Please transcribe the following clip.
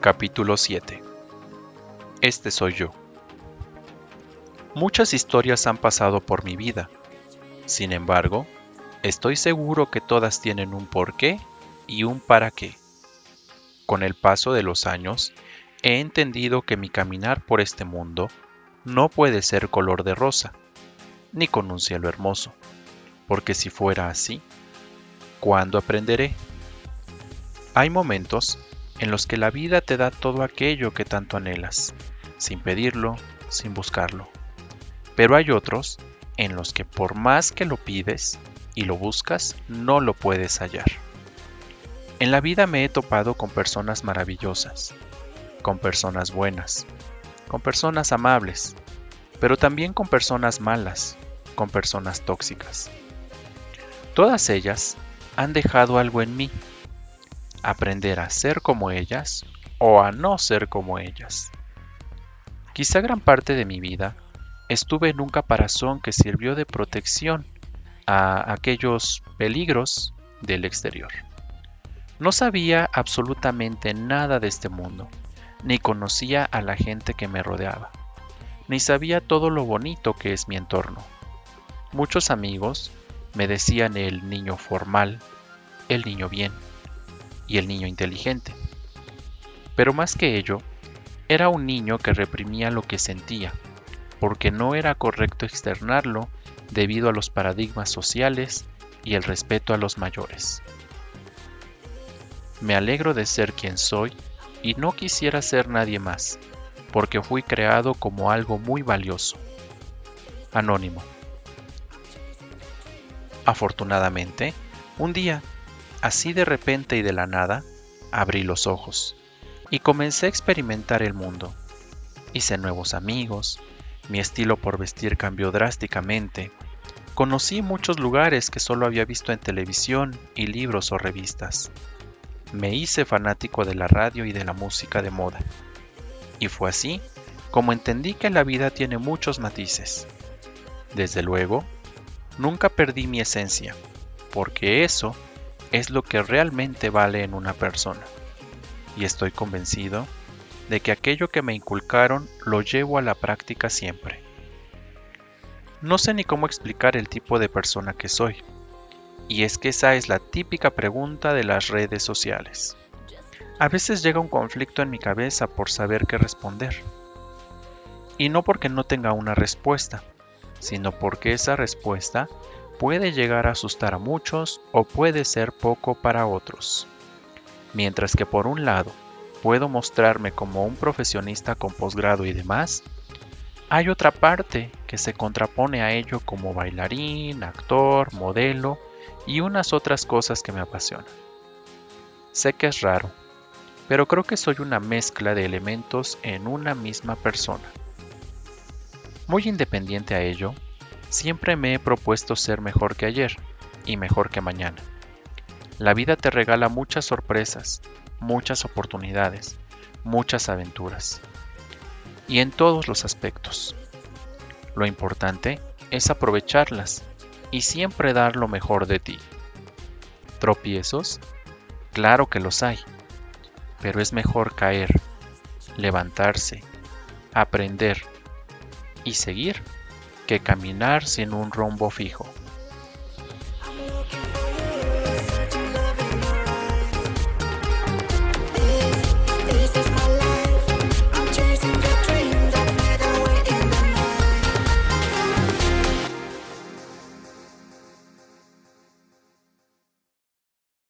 Capítulo 7 Este soy yo. Muchas historias han pasado por mi vida. Sin embargo, estoy seguro que todas tienen un porqué y un para qué. Con el paso de los años, he entendido que mi caminar por este mundo no puede ser color de rosa, ni con un cielo hermoso, porque si fuera así, ¿cuándo aprenderé? Hay momentos en los que la vida te da todo aquello que tanto anhelas, sin pedirlo, sin buscarlo. Pero hay otros en los que por más que lo pides y lo buscas, no lo puedes hallar. En la vida me he topado con personas maravillosas, con personas buenas, con personas amables, pero también con personas malas, con personas tóxicas. Todas ellas han dejado algo en mí, aprender a ser como ellas o a no ser como ellas. Quizá gran parte de mi vida estuve en un caparazón que sirvió de protección a aquellos peligros del exterior. No sabía absolutamente nada de este mundo, ni conocía a la gente que me rodeaba, ni sabía todo lo bonito que es mi entorno. Muchos amigos me decían el niño formal, el niño bien y el niño inteligente. Pero más que ello, era un niño que reprimía lo que sentía, porque no era correcto externarlo debido a los paradigmas sociales y el respeto a los mayores. Me alegro de ser quien soy y no quisiera ser nadie más, porque fui creado como algo muy valioso. Anónimo. Afortunadamente, un día, así de repente y de la nada, abrí los ojos y comencé a experimentar el mundo. Hice nuevos amigos, mi estilo por vestir cambió drásticamente, conocí muchos lugares que solo había visto en televisión y libros o revistas. Me hice fanático de la radio y de la música de moda. Y fue así como entendí que la vida tiene muchos matices. Desde luego, nunca perdí mi esencia, porque eso es lo que realmente vale en una persona. Y estoy convencido de que aquello que me inculcaron lo llevo a la práctica siempre. No sé ni cómo explicar el tipo de persona que soy, y es que esa es la típica pregunta de las redes sociales. A veces llega un conflicto en mi cabeza por saber qué responder. Y no porque no tenga una respuesta, sino porque esa respuesta puede llegar a asustar a muchos o puede ser poco para otros. Mientras que por un lado puedo mostrarme como un profesionista con posgrado y demás, hay otra parte que se contrapone a ello como bailarín, actor, modelo y unas otras cosas que me apasionan. Sé que es raro, pero creo que soy una mezcla de elementos en una misma persona. Muy independiente a ello, siempre me he propuesto ser mejor que ayer y mejor que mañana. La vida te regala muchas sorpresas, muchas oportunidades, muchas aventuras. Y en todos los aspectos. Lo importante es aprovecharlas y siempre dar lo mejor de ti. ¿Tropiezos? Claro que los hay, pero es mejor caer, levantarse, aprender y seguir que caminar sin un rumbo fijo.